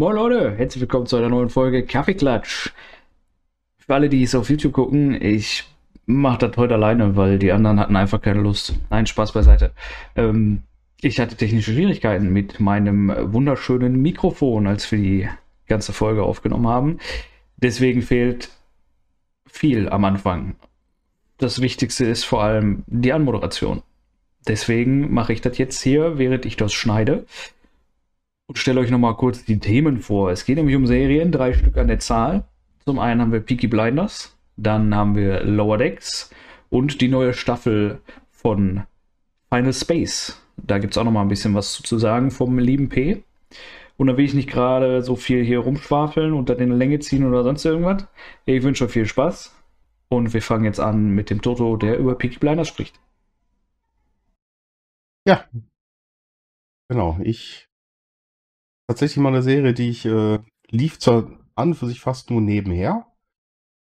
Moin Leute, herzlich willkommen zu einer neuen Folge Kaffeeklatsch. Für alle, die es auf YouTube gucken, ich mache das heute alleine, weil die anderen hatten einfach keine Lust. Nein, Spaß beiseite. Ähm, ich hatte technische Schwierigkeiten mit meinem wunderschönen Mikrofon, als wir die ganze Folge aufgenommen haben. Deswegen fehlt viel am Anfang. Das Wichtigste ist vor allem die Anmoderation. Deswegen mache ich das jetzt hier, während ich das schneide. Und stelle euch nochmal kurz die Themen vor. Es geht nämlich um Serien, drei Stück an der Zahl. Zum einen haben wir Peaky Blinders, dann haben wir Lower Decks und die neue Staffel von Final Space. Da gibt es auch nochmal ein bisschen was zu sagen vom lieben P. Und da will ich nicht gerade so viel hier rumschwafeln und dann in Länge ziehen oder sonst irgendwas. Ich wünsche euch viel Spaß. Und wir fangen jetzt an mit dem Toto, der über Peaky Blinders spricht. Ja. Genau, ich. Tatsächlich mal eine Serie, die ich äh, lief zwar an für sich fast nur nebenher,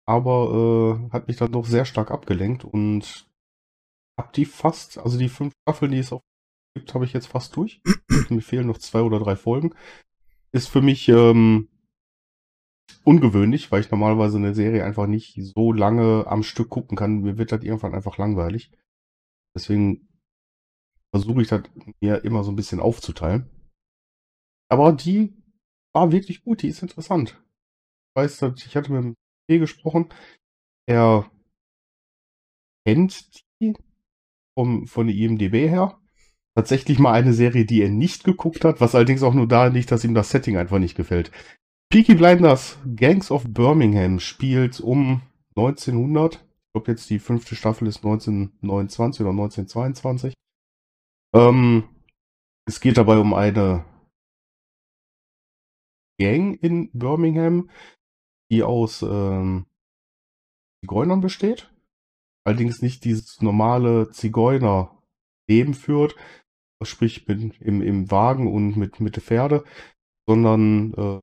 aber äh, hat mich dann doch sehr stark abgelenkt und hab die fast, also die fünf Staffeln, die es auf gibt, habe ich jetzt fast durch. Mir fehlen noch zwei oder drei Folgen. Ist für mich ähm, ungewöhnlich, weil ich normalerweise eine Serie einfach nicht so lange am Stück gucken kann. Mir wird das irgendwann einfach langweilig. Deswegen versuche ich das mir immer so ein bisschen aufzuteilen. Aber die war wirklich gut, die ist interessant. Ich weiß, dass ich hatte mit dem P gesprochen. Er kennt die vom, von der IMDB her. Tatsächlich mal eine Serie, die er nicht geguckt hat, was allerdings auch nur da liegt, dass ihm das Setting einfach nicht gefällt. Peaky Blinders Gangs of Birmingham spielt um 1900. Ich glaube jetzt die fünfte Staffel ist 1929 oder 1922. Ähm, es geht dabei um eine Gang in Birmingham, die aus ähm, Zigeunern besteht. Allerdings nicht dieses normale Zigeuner-Leben führt, sprich mit, im, im Wagen und mit, mit Pferde, sondern äh,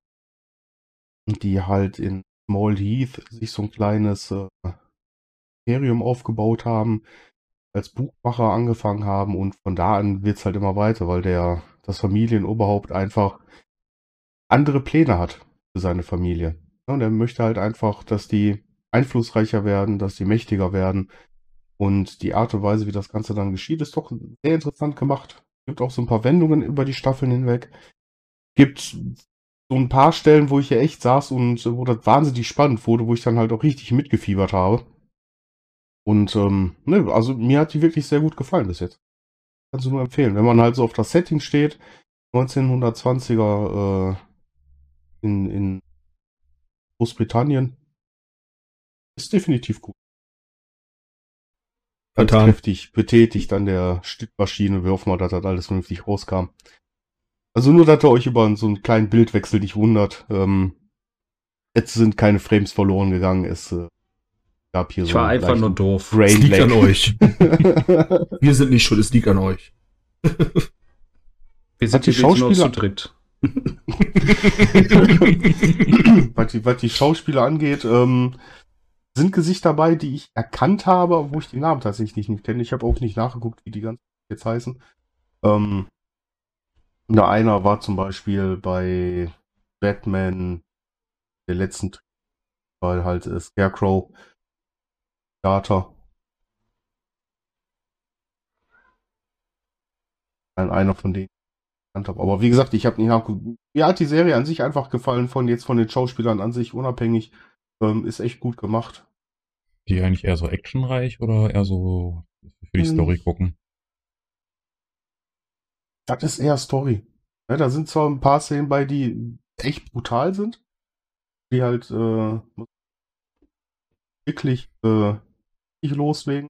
die halt in Small Heath sich so ein kleines äh, Imperium aufgebaut haben, als Buchmacher angefangen haben und von da an wird's halt immer weiter, weil der das Familienoberhaupt einfach andere Pläne hat für seine Familie. Und er möchte halt einfach, dass die einflussreicher werden, dass die mächtiger werden. Und die Art und Weise, wie das Ganze dann geschieht, ist doch sehr interessant gemacht. Gibt auch so ein paar Wendungen über die Staffeln hinweg. Gibt so ein paar Stellen, wo ich ja echt saß und wo das wahnsinnig spannend wurde, wo ich dann halt auch richtig mitgefiebert habe. Und ähm, ne, also mir hat die wirklich sehr gut gefallen bis jetzt. Kannst du nur empfehlen. Wenn man halt so auf das Setting steht, 1920er äh, in, in Großbritannien, ist definitiv gut. Ganz Getan. kräftig betätigt an der Schnittmaschine, wir hoffen mal, dass das alles vernünftig rauskam. Also nur, dass ihr euch über so einen kleinen Bildwechsel nicht wundert. Ähm, jetzt sind keine Frames verloren gegangen. Es äh, gab hier Ich so war einen einfach nur doof. Es liegt an euch. Wir sind nicht schuld, es liegt an euch. Wir Hat sind die jetzt nur Schauspieler- zu dritt. was, die, was die Schauspieler angeht, ähm, sind Gesichter dabei, die ich erkannt habe, wo ich die Namen tatsächlich nicht kenne. Ich habe auch nicht nachgeguckt, wie die ganzen jetzt heißen. Ähm, na, einer war zum Beispiel bei Batman der letzten, weil halt äh, Scarecrow. Ein- Einer von denen habe. Aber wie gesagt, ich habe nicht nachgeguckt. Mir hat die Serie an sich einfach gefallen, von jetzt von den Schauspielern an sich unabhängig. Ähm, ist echt gut gemacht. Die eigentlich eher so actionreich oder eher so für die Hm. Story gucken? Das ist eher Story. Ja, da sind zwar ein paar Szenen bei, die echt brutal sind, die halt äh, wirklich äh, nicht loslegen.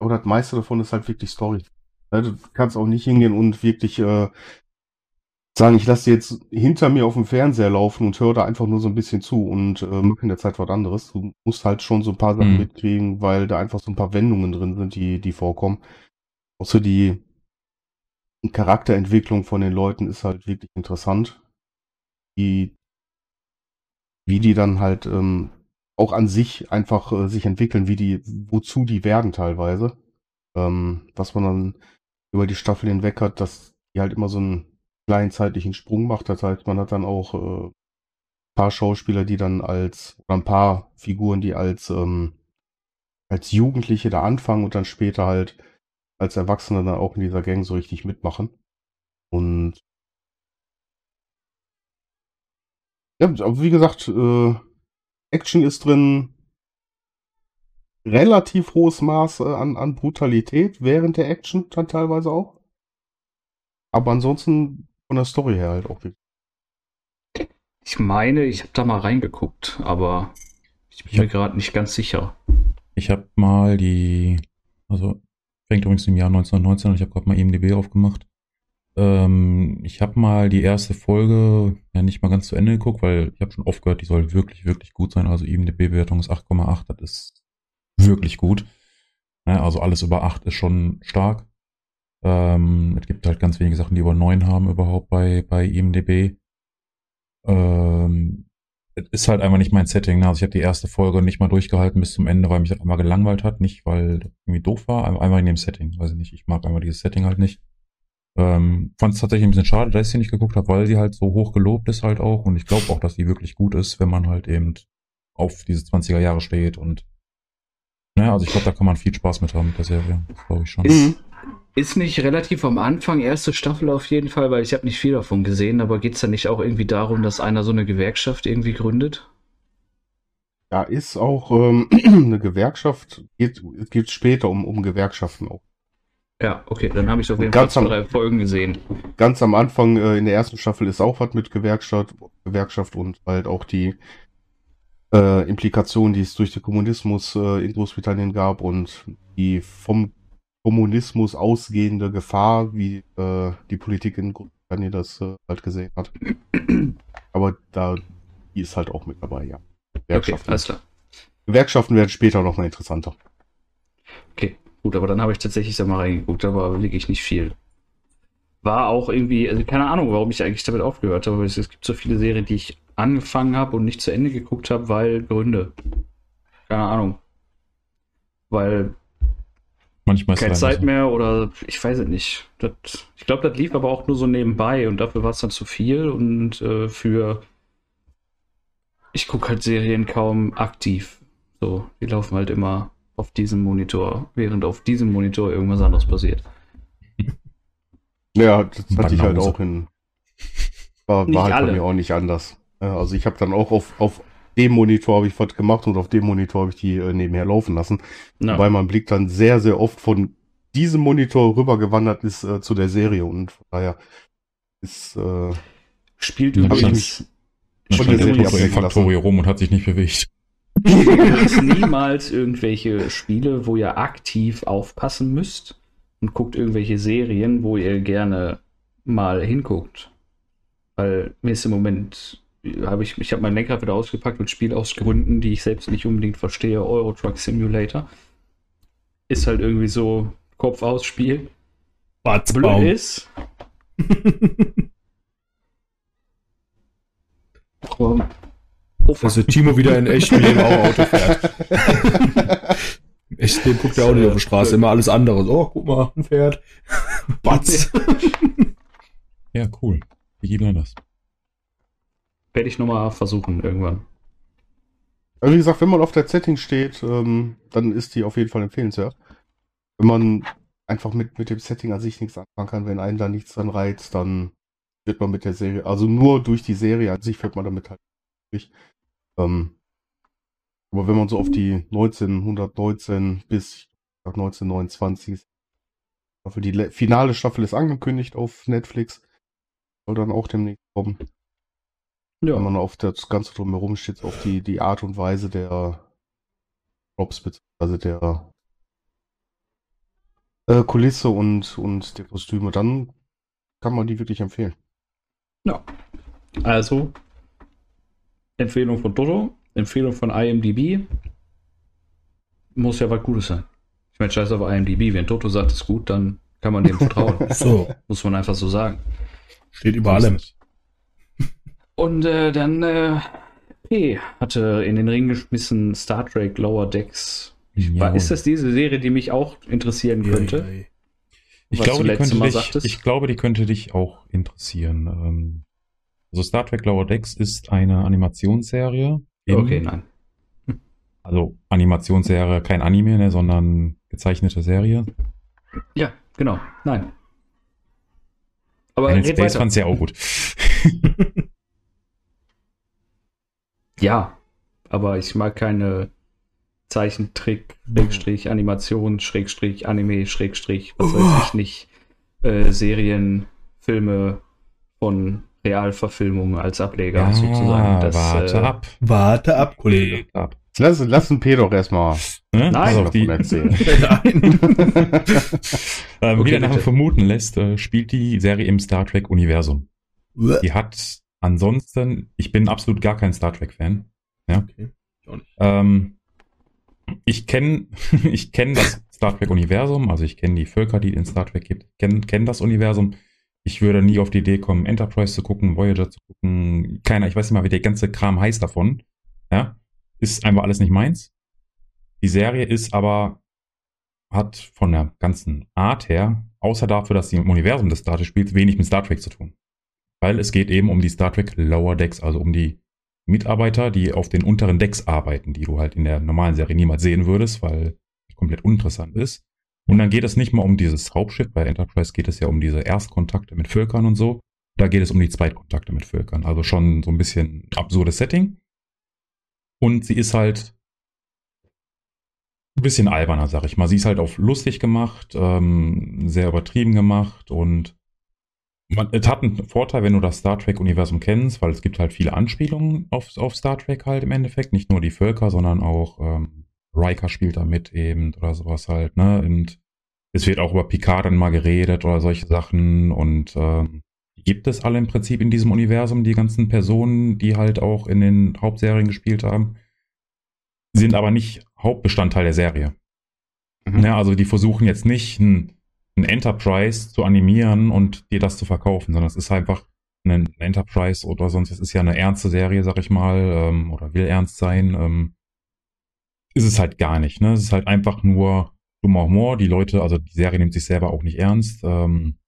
Aber das meiste davon ist halt wirklich Story. Ja, du kannst auch nicht hingehen und wirklich äh, sagen, ich lasse jetzt hinter mir auf dem Fernseher laufen und höre da einfach nur so ein bisschen zu und äh, mache in der Zeit was anderes. Du musst halt schon so ein paar Sachen Mhm. mitkriegen, weil da einfach so ein paar Wendungen drin sind, die, die vorkommen. So die Charakterentwicklung von den Leuten ist halt wirklich interessant. Die, wie die dann halt ähm, auch an sich einfach äh, sich entwickeln, wie die, wozu die werden teilweise. Ähm, was man dann über die Staffel hinweg hat, dass die halt immer so ein kleinen zeitlichen Sprung macht. Das heißt, man hat dann auch äh, paar Schauspieler, die dann als, oder ein paar Figuren, die als, ähm, als Jugendliche da anfangen und dann später halt als Erwachsene dann auch in dieser Gang so richtig mitmachen. Und ja, wie gesagt, äh, Action ist drin, relativ hohes Maß äh, an, an Brutalität während der Action dann teilweise auch. Aber ansonsten von der Story her halt auch. Ich meine, ich habe da mal reingeguckt, aber ich bin Ja. mir gerade nicht ganz sicher. Ich habe mal die, also fängt übrigens im Jahr 1919 an, ich habe gerade mal IMDb aufgemacht. Ähm, ich habe mal die erste Folge ja nicht mal ganz zu Ende geguckt, weil ich habe schon oft gehört, die soll wirklich, wirklich gut sein. Also IMDb-Bewertung ist 8,8, das ist wirklich gut. Ja, also alles über 8 ist schon stark. Ähm, es gibt halt ganz wenige Sachen, die über 9 haben überhaupt bei, bei IMDb. Ähm, es ist halt einfach nicht mein Setting. Ne? Also ich habe die erste Folge nicht mal durchgehalten bis zum Ende, weil mich das einmal gelangweilt hat. Nicht, weil das irgendwie doof war, einfach in dem Setting. Weiß ich nicht. Ich mag einfach dieses Setting halt nicht. Ähm, Fand es tatsächlich ein bisschen schade, dass ich sie nicht geguckt habe, weil sie halt so hoch gelobt ist halt auch. Und ich glaube auch, dass sie wirklich gut ist, wenn man halt eben auf diese 20er Jahre steht. Und naja, also ich glaube, da kann man viel Spaß mit haben mit der Serie. Glaube ich schon. Ist, ist nicht relativ am Anfang, erste Staffel auf jeden Fall, weil ich habe nicht viel davon gesehen, aber geht es da nicht auch irgendwie darum, dass einer so eine Gewerkschaft irgendwie gründet? Da ist auch ähm, eine Gewerkschaft, geht, es geht später um, um Gewerkschaften auch. Ja, okay, dann habe ich auf jeden Ganz Fall drei Folgen gesehen. Ganz am Anfang äh, in der ersten Staffel ist auch was mit Gewerkschaft, Gewerkschaft und halt auch die äh, Implikationen, die es durch den Kommunismus äh, in Großbritannien gab und die vom Kommunismus ausgehende Gefahr, wie äh, die Politik in Großbritannien das äh, halt gesehen hat. Aber da die ist halt auch mit dabei, ja. Okay, Gewerkschaften, alles klar. Gewerkschaften werden später noch mal interessanter. Okay, gut, aber dann habe ich tatsächlich da mal reingeguckt, aber wirklich nicht viel. War auch irgendwie, also keine Ahnung, warum ich eigentlich damit aufgehört habe, aber es, es gibt so viele Serien, die ich angefangen habe und nicht zu Ende geguckt habe, weil Gründe. Keine Ahnung. Weil Manchmal ist keine Zeit so. mehr oder ich weiß es nicht. Das, ich glaube, das lief aber auch nur so nebenbei und dafür war es dann zu viel und äh, für ich gucke halt Serien kaum aktiv. So, die laufen halt immer auf diesem Monitor, während auf diesem Monitor irgendwas anderes passiert. Ja, das hatte ich halt auch in. War, Nicht war halt alle. bei mir auch nicht anders. Also ich habe dann auch auf, auf dem Monitor habe ich was gemacht und auf dem Monitor habe ich die äh, nebenher laufen lassen. Ja. Weil mein Blick dann sehr, sehr oft von diesem Monitor rübergewandert ist äh, zu der Serie und von daher ist äh, Spielt übrigens, von der Serie im rum und hat sich nicht bewegt. übrigens niemals irgendwelche Spiele, wo ihr aktiv aufpassen müsst und guckt irgendwelche Serien, wo ihr gerne mal hinguckt. Weil mir ist im Moment, habe ich, ich habe mein Lenkrad wieder ausgepackt und spiele aus Gründen, die ich selbst nicht unbedingt verstehe, Euro Truck Simulator. Ist halt irgendwie so Kopf aus Spiel. Blöd ist. Aber- Oh, der Timo wieder in echtem Leben auch Auto fährt. Im echten Leben guckt er auch nicht auf die Straße, immer alles andere. Oh, guck mal, ein Pferd. Batz. Ja, cool. Wie gibt man das? Werde ich nochmal versuchen irgendwann. Also wie gesagt, wenn man auf der Setting steht, ähm, dann ist die auf jeden Fall empfehlenswert. Wenn man einfach mit, mit dem Setting an sich nichts anfangen kann, wenn einen da nichts dann reizt, dann wird man mit der Serie, also nur durch die Serie an sich wird man damit halt nicht. Ähm, aber wenn man so auf die 1919 bis 1929 Staffel, die le- finale Staffel ist angekündigt auf Netflix, soll dann auch demnächst kommen. Wenn man auf das Ganze drumherum steht, auf die, die Art und Weise der Props, beziehungsweise der äh, Kulisse und, und der Kostüme, dann kann man die wirklich empfehlen. Also, Empfehlung von Dodo, Empfehlung von IMDb. Muss ja was Gutes sein. Ich meine, scheiß auf IMDb. Wenn Toto sagt, es ist gut, dann kann man dem vertrauen. So, Muss man einfach so sagen. steht über allem. Und äh, dann, äh, P hatte in den Ring geschmissen Star Trek Lower Decks. War, ist das diese Serie, die mich auch interessieren könnte? Ei, ei. Ich glaube, dich, ich glaube, die könnte dich auch interessieren. Ähm, Also Star Trek Lower Decks ist eine Animationsserie. im- okay, nein. Also Animationsserie, kein Anime, ne, sondern gezeichnete Serie. Ja, genau. Nein. Aber Space weiter. fand's ja auch gut. Ja, aber ich mag keine Zeichentrick, Schrägstrich, Animation, Schrägstrich, Anime, Schrägstrich, was weiß ich nicht, äh, Serien, Filme von Realverfilmungen als Ableger sozusagen. Das, warte äh, ab. Warte ab, Kollege. Ab. Lass, lass den P doch erstmal Ne? Nein. Pass auf, die, erzählen. ähm, wie Okay, der Name vermuten lässt, äh, spielt die Serie im Star Trek-Universum. Die hat ansonsten, ich bin absolut gar kein Star Trek-Fan. Okay. Ich auch nicht. Ähm, ich kenne ich kenn das Star Trek-Universum, also ich kenne die Völker, die es in Star Trek gibt, kenne kenn das Universum. Ich würde nie auf die Idee kommen, Enterprise zu gucken, Voyager zu gucken. Keiner, ich weiß nicht mal, wie der ganze Kram heißt davon. Ja, ist einfach alles nicht meins. Die Serie ist aber, hat von der ganzen Art her, außer dafür, dass sie im Universum des Star Trek spielt, wenig mit Star Trek zu tun. Weil es geht eben um die Star Trek Lower Decks, also um die Mitarbeiter, die auf den unteren Decks arbeiten, die du halt in der normalen Serie niemals sehen würdest, weil es komplett uninteressant ist. Und dann geht es nicht mal um dieses Hauptschiff, bei Enterprise geht es ja um diese Erstkontakte mit Völkern und so. Da geht es um die Zweitkontakte mit Völkern. Also schon so ein bisschen absurdes Setting. Und sie ist halt ein bisschen alberner, sag ich mal. Sie ist halt auf lustig gemacht, ähm, sehr übertrieben gemacht und man, es hat einen Vorteil, wenn du das Star Trek-Universum kennst, weil es gibt halt viele Anspielungen auf, auf Star Trek halt im Endeffekt. Nicht nur die Völker, sondern auch ähm, Riker spielt da mit eben oder sowas halt, ne? Und es wird auch über Picard dann mal geredet oder solche Sachen und ähm, die gibt es alle im Prinzip in diesem Universum, die ganzen Personen, die halt auch in den Hauptserien gespielt haben, sind aber nicht Hauptbestandteil der Serie. Mhm. Ne, also die versuchen jetzt nicht ein, ein Enterprise zu animieren und dir das zu verkaufen, sondern es ist einfach ein Enterprise oder sonst, es ist ja eine ernste Serie, sag ich mal, ähm, oder will ernst sein. Ähm, ist es halt gar nicht. Ne? Es ist halt einfach nur dummer Humor. Die Leute, also die Serie nimmt sich selber auch nicht ernst. Ähm,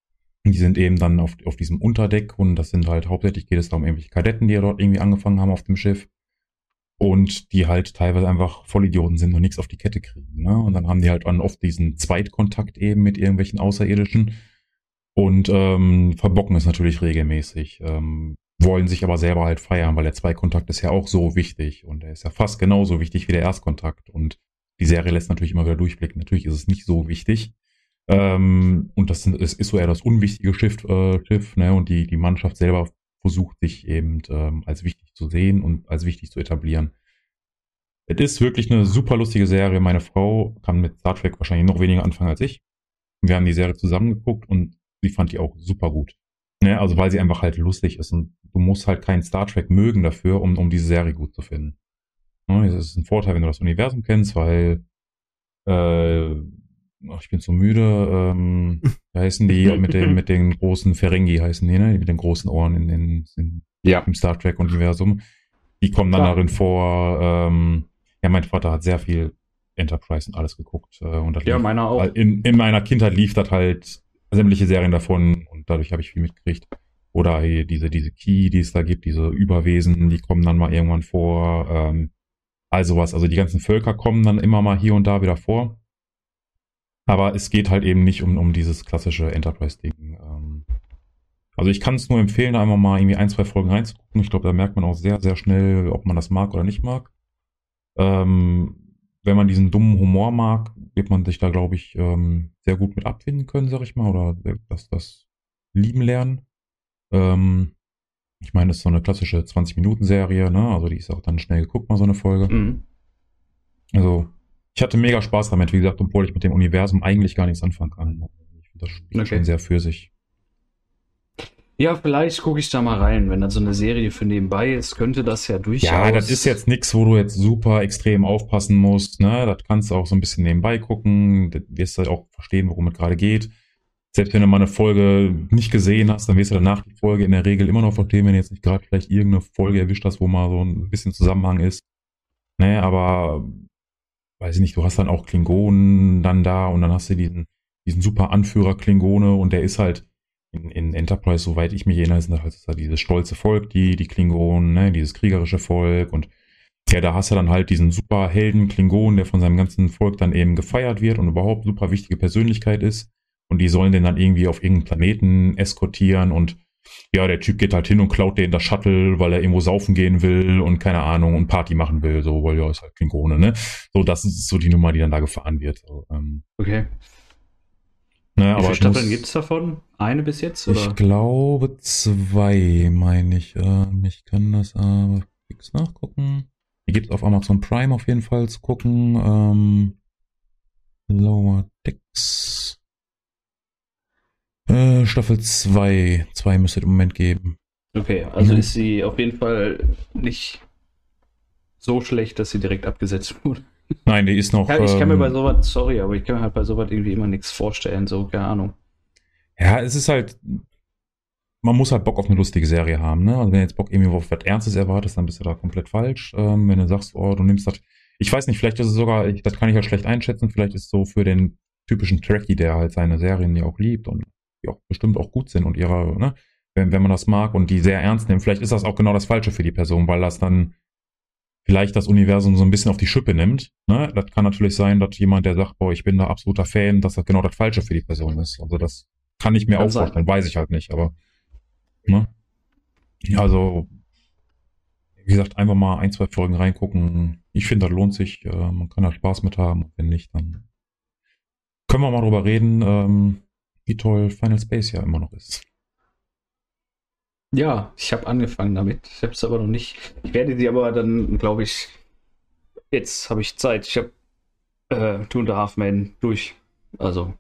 die sind eben dann auf, auf diesem Unterdeck und das sind halt hauptsächlich geht es da um irgendwelche Kadetten, die ja dort irgendwie angefangen haben auf dem Schiff und die halt teilweise einfach Vollidioten sind und nichts auf die Kette kriegen. Ne? Und dann haben die halt dann oft diesen Zweitkontakt eben mit irgendwelchen Außerirdischen und ähm, verbocken es natürlich regelmäßig. Ähm, wollen sich aber selber halt feiern, weil der Zweitkontakt ist ja auch so wichtig und er ist ja fast genauso wichtig wie der Erstkontakt. Und die Serie lässt natürlich immer wieder durchblicken. Natürlich ist es nicht so wichtig. Ähm, und das sind, es ist so eher das unwichtige Schiff, äh, Schiff ne? und die, die Mannschaft selber versucht sich eben ähm, als wichtig zu sehen und als wichtig zu etablieren. Es ist wirklich eine super lustige Serie. Meine Frau kann mit Star Trek wahrscheinlich noch weniger anfangen als ich. Wir haben die Serie zusammengeguckt und sie fand die auch super gut. Ne? Also weil sie einfach halt lustig ist und du musst halt keinen Star Trek mögen dafür, um, um diese Serie gut zu finden. Ne? Das ist ein Vorteil, wenn du das Universum kennst, weil äh, ach, ich bin so müde. Ähm, wie heißen die mit den mit den großen Ferengi heißen die, ne? Die mit den großen Ohren in den in, Ja. im Star Trek Universum. Die kommen dann Klar. darin vor. Ähm, ja, mein Vater hat sehr viel Enterprise und alles geguckt äh, und das Ja, lief- meiner auch. in, in meiner Kindheit lief das halt sämtliche Serien davon und dadurch habe ich viel mitgekriegt. Oder hier diese, diese Key, die es da gibt, diese Überwesen, die kommen dann mal irgendwann vor. Ähm, also was, also die ganzen Völker kommen dann immer mal hier und da wieder vor. Aber es geht halt eben nicht um, um dieses klassische Enterprise-Ding. Ähm, also ich kann es nur empfehlen, da einmal mal irgendwie ein, zwei Folgen reinzugucken. Ich glaube, da merkt man auch sehr, sehr schnell, ob man das mag oder nicht mag. Ähm, wenn man diesen dummen Humor mag, wird man sich da, glaube ich, ähm, sehr gut mit abfinden können, sag ich mal, oder das, das lieben lernen. Ähm, ich meine, das ist so eine klassische 20-Minuten-Serie, ne? Also die ist auch dann schnell geguckt, mal so eine Folge. Mhm. Also, ich hatte mega Spaß damit, wie gesagt, obwohl ich mit dem Universum eigentlich gar nichts anfangen kann. Ich finde das spricht Okay. schon sehr für sich. Ja, vielleicht gucke ich da mal rein. Wenn dann so eine Serie für nebenbei ist, könnte das ja durchaus. Ja, das ist jetzt nichts, wo du jetzt super extrem aufpassen musst. Ne? Das kannst du auch so ein bisschen nebenbei gucken. Du wirst halt auch verstehen, worum es gerade geht. Selbst wenn du mal eine Folge nicht gesehen hast, dann wirst du danach die Folge in der Regel immer noch verstehen, wenn du jetzt nicht gerade vielleicht irgendeine Folge erwischt hast, wo mal so ein bisschen Zusammenhang ist. Ne, aber weiß ich nicht, du hast dann auch Klingonen dann da und dann hast du diesen diesen super Anführer Klingone und der ist halt in, in Enterprise, soweit ich mich erinnere, sind halt, dieses stolze Volk, die, die Klingonen, ne, dieses kriegerische Volk und ja, da hast du dann halt diesen super Helden Klingon, der von seinem ganzen Volk dann eben gefeiert wird und überhaupt super wichtige Persönlichkeit ist. Und die sollen den dann irgendwie auf irgendeinen Planeten eskortieren und ja, der Typ geht halt hin und klaut den das Shuttle, weil er irgendwo saufen gehen will und keine Ahnung und Party machen will, so, weil ja, ist halt Klingone, ne? So, das ist so die Nummer, die dann da gefahren wird. So, ähm, Okay. ne, Wie aber viele Staffeln gibt es davon? Eine bis jetzt? Oder? Ich glaube zwei, meine ich. Ähm, ich kann das aber fix nachgucken. Die gibt es auf Amazon Prime auf jeden Fall zu gucken. Ähm, Lower Decks. Äh, Staffel 2. 2 müsste es im Moment geben. Okay, also Mhm. ist sie auf jeden Fall nicht so schlecht, dass sie direkt abgesetzt wurde. Nein, die ist noch. Ja, ich kann mir ähm, bei sowas, sorry, aber ich kann mir halt bei sowas irgendwie immer nichts vorstellen, so, keine Ahnung. Ja, es ist halt. Man muss halt Bock auf eine lustige Serie haben, ne? Also wenn du jetzt Bock irgendwie auf was Ernstes erwartest, dann bist du da komplett falsch. Ähm, wenn du sagst, oh, du nimmst das. Ich weiß nicht, vielleicht ist es sogar, ich, das kann ich ja schlecht einschätzen, vielleicht ist es so für den typischen Trekkie, der halt seine Serien ja auch liebt und die auch bestimmt auch gut sind und ihre, ne, wenn, wenn man das mag und die sehr ernst nimmt, vielleicht ist das auch genau das Falsche für die Person, weil das dann vielleicht das Universum so ein bisschen auf die Schippe nimmt. Ne? Das kann natürlich sein, dass jemand, der sagt, boah, ich bin da absoluter Fan, dass das genau das Falsche für die Person ist. Also das kann ich mir Kann auch sein. vorstellen, weiß ich halt nicht, aber ne? Also, wie gesagt, einfach mal ein, zwei Folgen reingucken. Ich finde, das lohnt sich. Äh, man kann da Spaß mit haben. Wenn nicht, dann können wir mal drüber reden, ähm, wie toll Final Space ja immer noch ist. Ja, ich habe angefangen damit. Ich habe es aber noch nicht. Ich werde sie aber dann, glaube ich, jetzt habe ich Zeit. Ich habe äh, Two and a Half Men durch. Also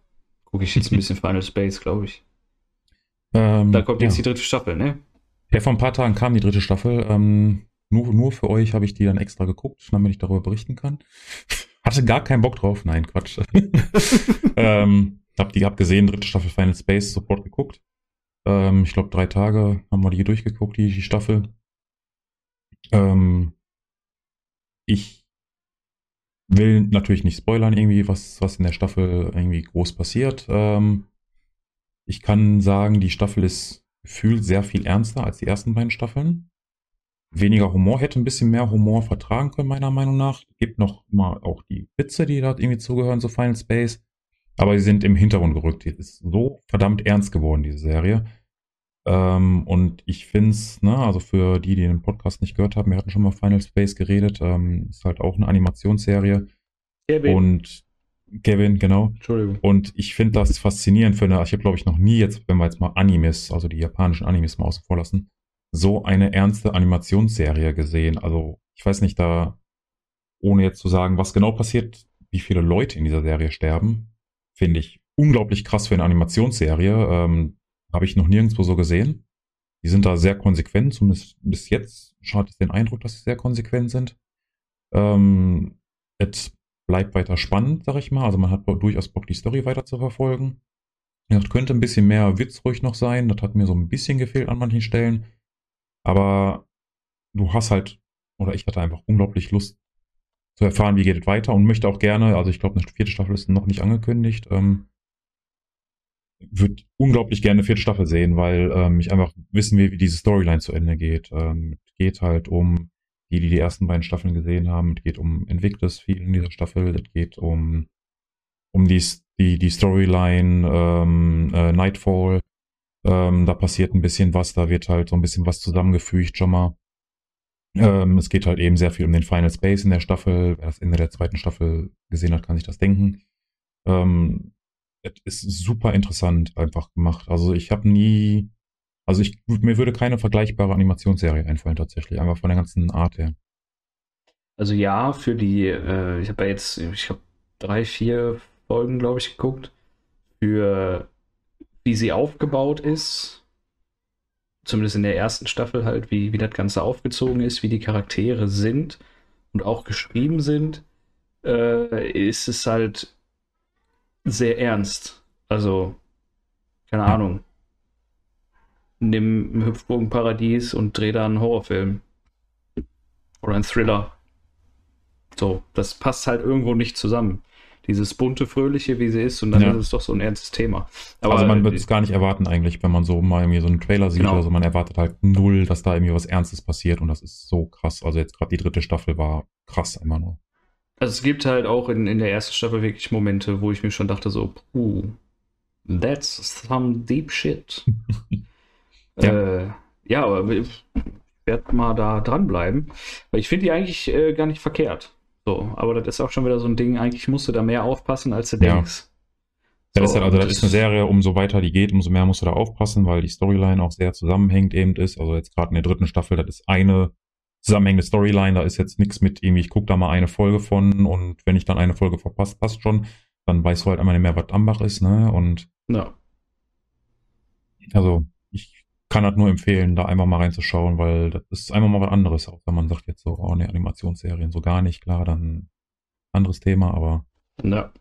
gucke ich jetzt ein bisschen Final Space, glaube ich. Ähm, Da kommt ja. jetzt die dritte Staffel, ne? Ja, vor ein paar Tagen kam die dritte Staffel. Ähm, nur, nur für euch habe ich die dann extra geguckt, damit ich darüber berichten kann. Hatte gar keinen Bock drauf. Nein, Quatsch. ähm, hab die hab gesehen, dritte Staffel Final Space, sofort geguckt. Ähm, ich glaube, drei Tage haben wir die durchgeguckt, die, die Staffel. Ähm, ich will natürlich nicht spoilern, irgendwie, was, was in der Staffel irgendwie groß passiert. Ähm, ich kann sagen, die Staffel ist gefühlt sehr viel ernster als die ersten beiden Staffeln. Weniger Humor, hätte ein bisschen mehr Humor vertragen können, meiner Meinung nach. Gibt noch mal auch die Witze, die da irgendwie zugehören, so Final Space. Aber sie sind im Hintergrund gerückt. Die ist so verdammt ernst geworden, diese Serie. Ähm, und ich finde es, ne, also für die, die den Podcast nicht gehört haben, wir hatten schon mal Final Space geredet, ähm, ist halt auch eine Animationsserie. Kevin. Und Kevin, genau. Entschuldigung. Und ich finde das faszinierend für eine, ich habe glaube ich noch nie jetzt, wenn wir jetzt mal Animes, also die japanischen Animes mal außen vor lassen, so eine ernste Animationsserie gesehen. Also ich weiß nicht, da, ohne jetzt zu sagen, was genau passiert, wie viele Leute in dieser Serie sterben, finde ich unglaublich krass für eine Animationsserie. Ähm, habe ich noch nirgendwo so gesehen. Die sind da sehr konsequent, zumindest bis jetzt hat es den Eindruck, dass sie sehr konsequent sind. Ähm, es bleibt weiter spannend, sag ich mal. Also man hat durchaus Bock, die Story weiter zu verfolgen. Das könnte ein bisschen mehr Witz ruhig noch sein. Das hat mir so ein bisschen gefehlt an manchen Stellen. Aber du hast halt, oder ich hatte einfach unglaublich Lust zu erfahren, wie geht es weiter und möchte auch gerne, also ich glaube, eine vierte Staffel ist noch nicht angekündigt, ähm, würde unglaublich gerne eine vierte Staffel sehen, weil ähm, ich einfach wissen will, wie diese Storyline zu Ende geht. Ähm, geht halt um die, die die ersten beiden Staffeln gesehen haben. Es geht um Invictus viel in dieser Staffel. Es geht um, um die, die, die Storyline ähm, äh, Nightfall. Ähm, da passiert ein bisschen was, da wird halt so ein bisschen was zusammengefügt schon mal. Ähm, es geht halt eben sehr viel um den Final Space in der Staffel. Wer das Ende der zweiten Staffel gesehen hat, kann sich das denken. Ähm, es ist super interessant einfach gemacht. Also ich habe nie, also ich mir würde keine vergleichbare Animationsserie einfallen tatsächlich, einfach von der ganzen Art her. Also ja, für die, äh, ich habe ja jetzt, ich habe drei, vier Folgen, glaube ich, geguckt. Für wie sie aufgebaut ist, zumindest in der ersten Staffel halt, wie, wie das Ganze aufgezogen ist, wie die Charaktere sind und auch geschrieben sind, äh, ist es halt sehr ernst. Also, keine Ahnung. Nimm ein Hüpfbogenparadies und dreh da einen Horrorfilm. Oder einen Thriller. So, das passt halt irgendwo nicht zusammen. Dieses bunte, fröhliche, wie sie ist, und dann Ja. ist es doch so ein ernstes Thema. Aber also man wird es gar nicht erwarten eigentlich, wenn man so mal irgendwie so einen Trailer sieht Genau. oder so. Man erwartet halt null, dass da irgendwie was Ernstes passiert und das ist so krass. Also jetzt gerade die dritte Staffel war krass immer nur. Also es gibt halt auch in, in der ersten Staffel wirklich Momente, wo ich mir schon dachte, so, puh, that's some deep shit. ja. Äh, ja, aber ich werde mal da dranbleiben, weil ich finde die eigentlich äh, gar nicht verkehrt. So, aber das ist auch schon wieder so ein Ding, eigentlich musst du da mehr aufpassen, als du Ja. denkst. Ja, das ist So, halt, also und das ist eine Serie, umso weiter die geht, umso mehr musst du da aufpassen, weil die Storyline auch sehr zusammenhängend eben ist. Also jetzt gerade in der dritten Staffel, das ist eine zusammenhängende Storyline, da ist jetzt nichts mit irgendwie, ich gucke da mal eine Folge von und wenn ich dann eine Folge verpasst, passt schon, dann weißt du halt einmal nicht mehr, was Ambach ist, ne? Und Ja. also ich kann das nur empfehlen, da einmal mal reinzuschauen, weil das ist einmal mal was anderes, auch wenn man sagt jetzt so, oh ne, Animationsserien so gar nicht, klar, dann anderes Thema, aber Ja.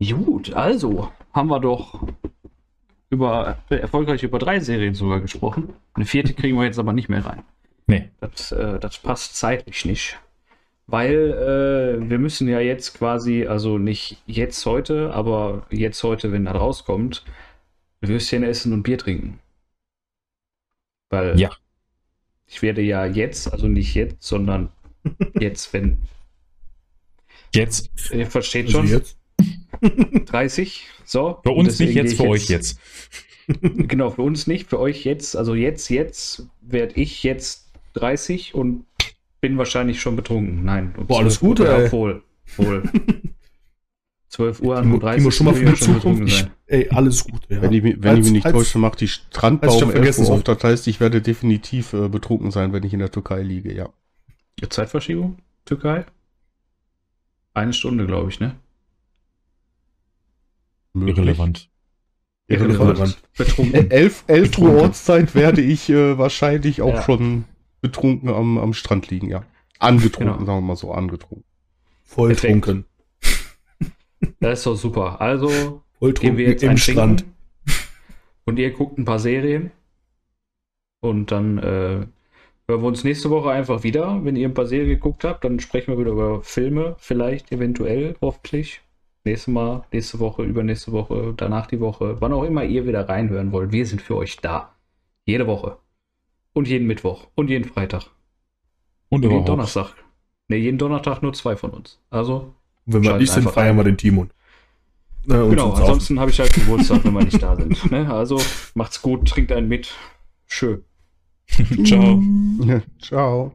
Gut, also haben wir doch über erfolgreich über drei Serien sogar gesprochen. Eine vierte kriegen wir jetzt aber nicht mehr rein. nee, Das, äh, das passt zeitlich nicht. Weil äh, wir müssen ja jetzt quasi, also nicht jetzt heute, aber jetzt heute, wenn das rauskommt, Würstchen essen und Bier trinken. Weil Ja. ich werde ja jetzt, also nicht jetzt, sondern jetzt, wenn. jetzt Ihr versteht Also schon, jetzt? 30. So. für uns nicht, jetzt für ich euch jetzt. Genau, für uns nicht, für euch jetzt. Also jetzt, jetzt werde ich jetzt 30 und bin wahrscheinlich schon betrunken. Nein. Boah, alles 12 Gute. Ja, wohl. Wohl. 12 Uhr Timo, 30 Timo, schon mal für die Zukunft. Ich, ey, alles gut. Ja. Wenn ich, wenn Als- ich mich nicht als- täusche, macht die als ich Strandbau schon um 11 vergessen auf. Das heißt, ich werde definitiv äh, betrunken sein, wenn ich in der Türkei liege, ja. Zeitverschiebung? Türkei? Eine Stunde, glaube ich, ne? Möglich. Irrelevant. Irrelevant. Betrunken. 11, 11 Uhr. Ortszeit werde ich äh, wahrscheinlich auch Ja. schon betrunken am, am Strand liegen, ja. Angetrunken, Genau. sagen wir mal so, angetrunken. Volltrunken. Das ist doch super. Also gehen wir jetzt im Strand. Trinken. Und ihr guckt ein paar Serien. Und dann äh, hören wir uns nächste Woche einfach wieder. Wenn ihr ein paar Serien geguckt habt, dann sprechen wir wieder über Filme, vielleicht, eventuell, hoffentlich. Nächstes Mal, nächste Woche, übernächste Woche, danach die Woche, wann auch immer ihr wieder reinhören wollt. Wir sind für euch da. Jede Woche. Und jeden Mittwoch. Und jeden Freitag. Und Und jeden. Donnerstag. Ne, jeden Donnerstag nur zwei von uns. Also, Wenn wir nicht sind, feiern wir den Timon. Äh, und genau, ansonsten habe ich halt Geburtstag, wenn wir nicht da sind. Ne? Also, macht's gut, trinkt einen mit. Schön. Ciao. Ciao.